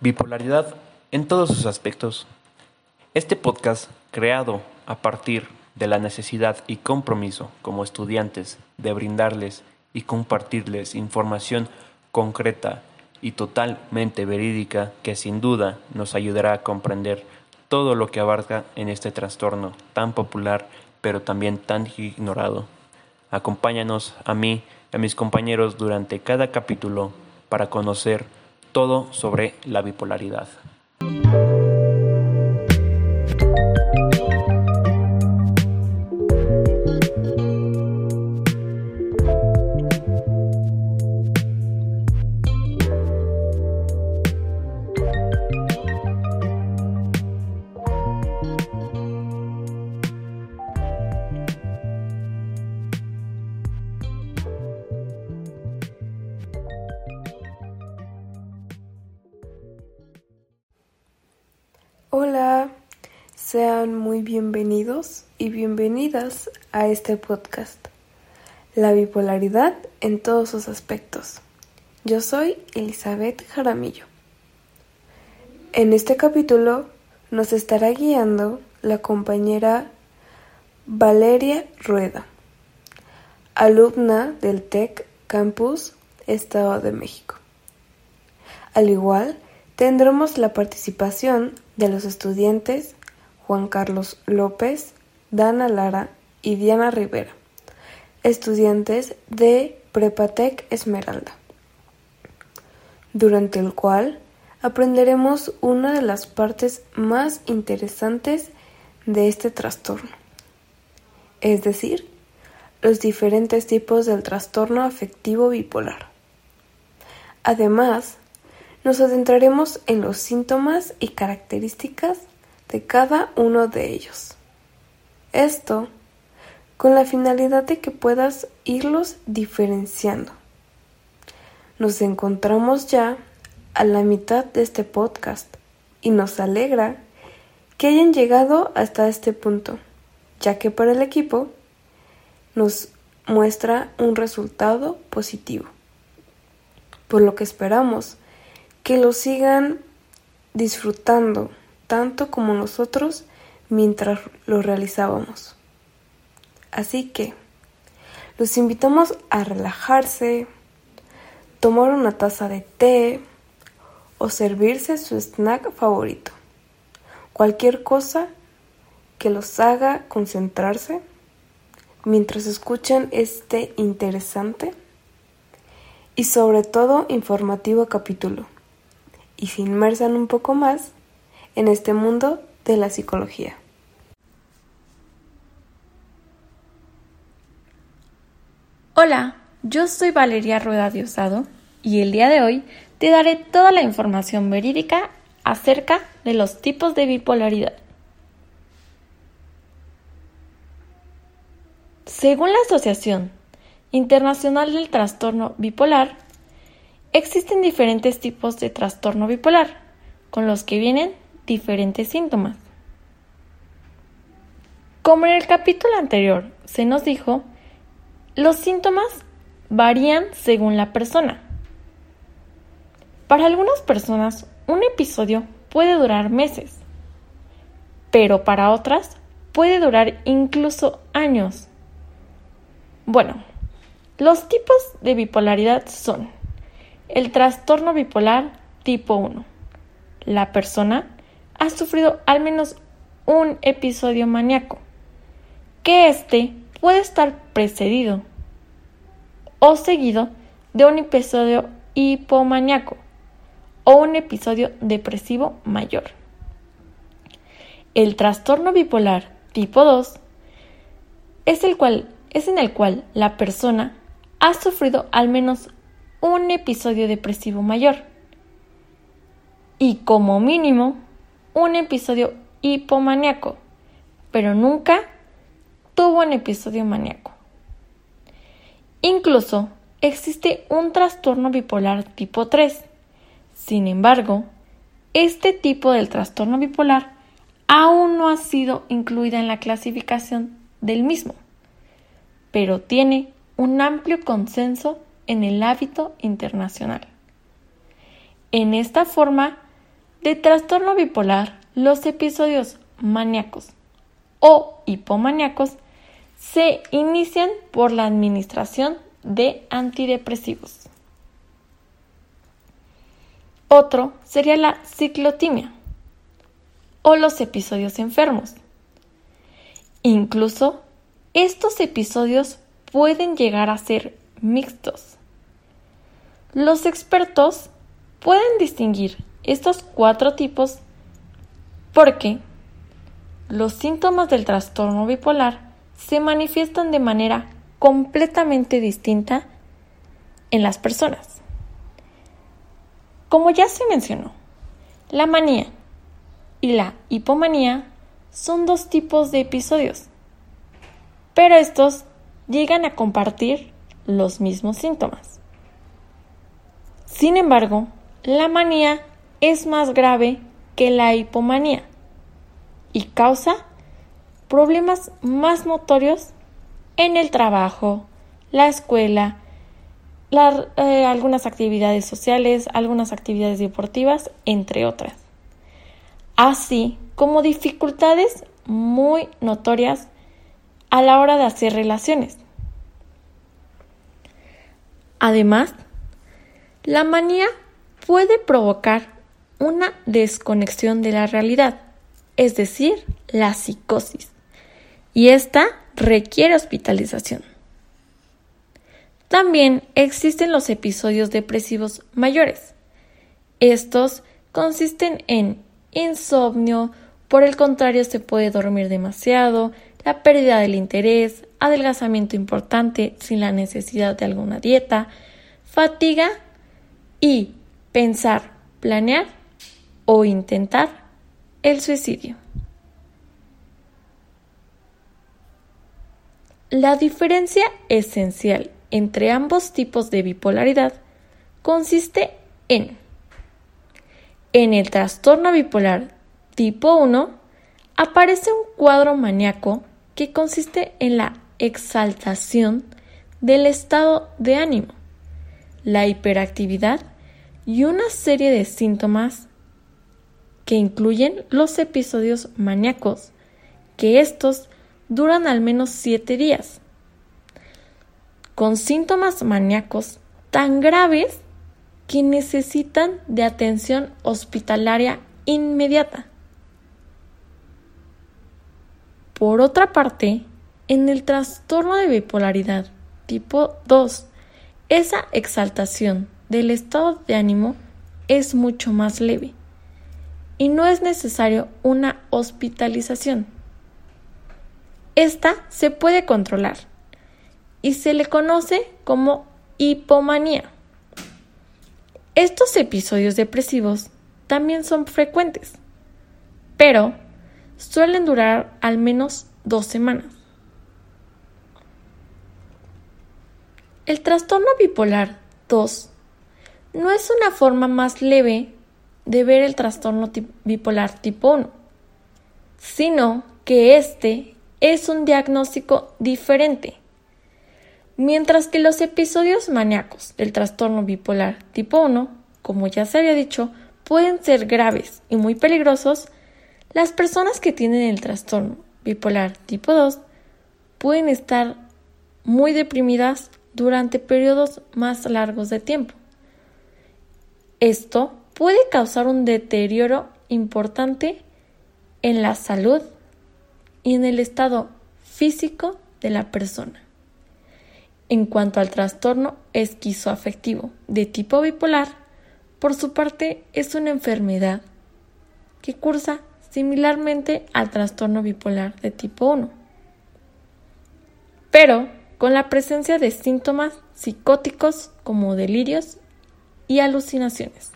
Bipolaridad en todos sus aspectos. Este podcast, creado a partir de la necesidad y compromiso como estudiantes de brindarles y compartirles información concreta y totalmente verídica que sin duda nos ayudará a comprender todo lo que abarca en este trastorno tan popular pero también tan ignorado. Acompáñanos a mí y a mis compañeros durante cada capítulo para conocer todo sobre la bipolaridad. A este podcast, La bipolaridad en todos sus aspectos. Yo soy Elizabeth Jaramillo. En este capítulo nos estará guiando la compañera Valeria Rueda, alumna del TEC Campus Estado de México. Al igual, tendremos la participación de los estudiantes Juan Carlos López, Dana Lara y Diana Rivera, estudiantes de Prepatec Esmeralda, durante el cual aprenderemos una de las partes más interesantes de este trastorno, es decir, los diferentes tipos del trastorno afectivo bipolar. Además, nos adentraremos en los síntomas y características de cada uno de ellos. Esto con la finalidad de que puedas irlos diferenciando. Nos encontramos ya a la mitad de este podcast y nos alegra que hayan llegado hasta este punto, ya que para el equipo nos muestra un resultado positivo. Por lo que esperamos que lo sigan disfrutando tanto como nosotros mientras lo realizábamos. Así que los invitamos a relajarse, tomar una taza de té o servirse su snack favorito. Cualquier cosa que los haga concentrarse mientras escuchan este interesante y sobre todo informativo capítulo y se inmersan un poco más en este mundo de la psicología. Hola, yo soy Valeria Rueda Diosado y el día de hoy te daré toda la información verídica acerca de los tipos de bipolaridad. Según la Asociación Internacional del Trastorno Bipolar, Existen diferentes tipos de trastorno bipolar, con los que vienen diferentes síntomas. Como en el capítulo anterior se nos dijo, los síntomas varían según la persona. Para algunas personas, un episodio puede durar meses, pero para otras puede durar incluso años. Bueno, los tipos de bipolaridad son el trastorno bipolar tipo 1. La persona ha sufrido al menos un episodio maníaco, que éste puede estar precedido o seguido de un episodio hipomaníaco o un episodio depresivo mayor. El trastorno bipolar tipo 2 es, el cual, es en el cual la persona ha sufrido al menos un episodio depresivo mayor y como mínimo un episodio hipomaníaco, pero nunca tuvo un episodio maníaco. Incluso existe un trastorno bipolar tipo 3. Sin embargo, este tipo del trastorno bipolar aún no ha sido incluida en la clasificación del mismo, pero tiene un amplio consenso en el hábito internacional. En esta forma De trastorno bipolar, los episodios maníacos o hipomaníacos se inician por la administración de antidepresivos. Otro sería la ciclotimia o los episodios enfermos. Incluso estos episodios pueden llegar a ser mixtos. Los expertos pueden distinguir estos cuatro tipos porque los síntomas del trastorno bipolar se manifiestan de manera completamente distinta en las personas. Como ya se mencionó, la manía y la hipomanía son dos tipos de episodios, pero estos llegan a compartir los mismos síntomas. Sin embargo, la manía es más grave que la hipomanía y causa problemas más notorios en el trabajo, la escuela, eh, algunas actividades sociales, algunas actividades deportivas, entre otras. Así como dificultades muy notorias a la hora de hacer relaciones. Además, la manía puede provocar una desconexión de la realidad, es decir, la psicosis, y esta requiere hospitalización. También existen los episodios depresivos mayores. Estos consisten en insomnio, por el contrario se puede dormir demasiado, la pérdida del interés, adelgazamiento importante sin la necesidad de alguna dieta, fatiga y pensar, planear o intentar el suicidio. La diferencia esencial entre ambos tipos de bipolaridad consiste en en el trastorno bipolar tipo 1 aparece un cuadro maníaco que consiste en la exaltación del estado de ánimo, la hiperactividad y una serie de síntomas que incluyen los episodios maníacos, que estos duran al menos 7 días con síntomas maníacos tan graves que necesitan de atención hospitalaria inmediata. Por otra parte, en el trastorno de bipolaridad tipo 2, esa exaltación del estado de ánimo es mucho más leve y no es necesario una hospitalización. Esta se puede controlar y se le conoce como hipomanía. Estos episodios depresivos también son frecuentes, pero suelen durar al menos dos semanas. El trastorno bipolar 2 no es una forma más leve de ver el trastorno bipolar tipo 1, sino que este es un diagnóstico diferente Mientras que los episodios maníacos del trastorno bipolar tipo 1, como ya se había dicho, pueden ser graves y muy peligrosos, las personas que tienen el trastorno bipolar tipo 2 pueden estar muy deprimidas durante periodos más largos de tiempo. Esto puede causar un deterioro importante en la salud y en el estado físico de la persona. En cuanto al trastorno esquizoafectivo de tipo bipolar, por su parte es una enfermedad que cursa similarmente al trastorno bipolar de tipo 1, pero con la presencia de síntomas psicóticos como delirios y alucinaciones.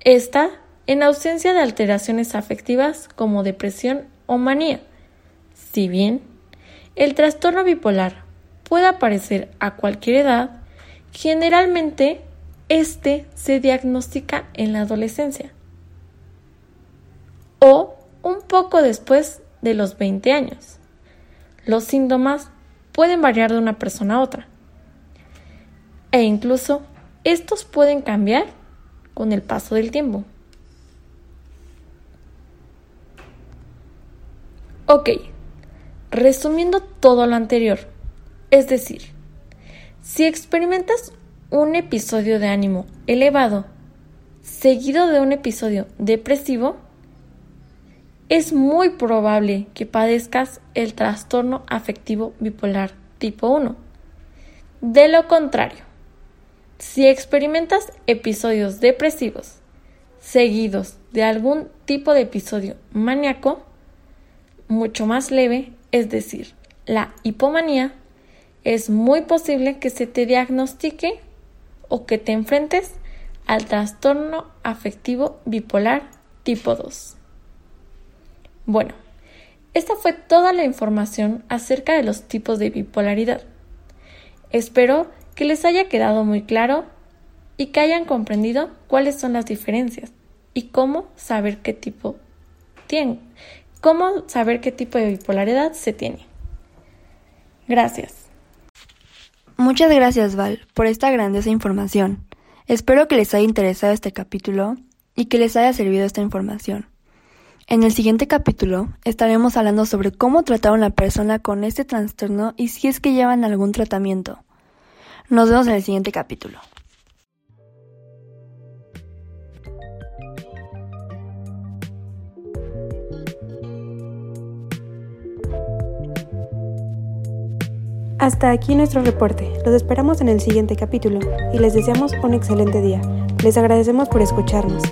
Esta en ausencia de alteraciones afectivas como depresión o manía, si bien el trastorno bipolar puede aparecer a cualquier edad, generalmente este se diagnostica en la adolescencia o un poco después de los 20 años. Los síntomas pueden variar de una persona a otra e incluso estos pueden cambiar con el paso del tiempo. Ok, resumiendo todo lo anterior, es decir, si experimentas un episodio de ánimo elevado seguido de un episodio depresivo, es muy probable que padezcas el trastorno afectivo bipolar tipo 1. De lo contrario, si experimentas episodios depresivos seguidos de algún tipo de episodio maníaco, mucho más leve, es decir, la hipomanía, es muy posible que se te diagnostique o que te enfrentes al trastorno afectivo bipolar tipo 2. Bueno, esta fue toda la información acerca de los tipos de bipolaridad. Espero que les haya quedado muy claro y que hayan comprendido cuáles son las diferencias y cómo saber qué tipo tienen, cómo saber qué tipo de bipolaridad se tiene. Gracias. Muchas gracias, Val, por esta grandiosa información. Espero que les haya interesado este capítulo y que les haya servido esta información. En el siguiente capítulo estaremos hablando sobre cómo tratar a una persona con este trastorno y si es que llevan algún tratamiento. Nos vemos en el siguiente capítulo. Hasta aquí nuestro reporte. Los esperamos en el siguiente capítulo y les deseamos un excelente día. Les agradecemos por escucharnos.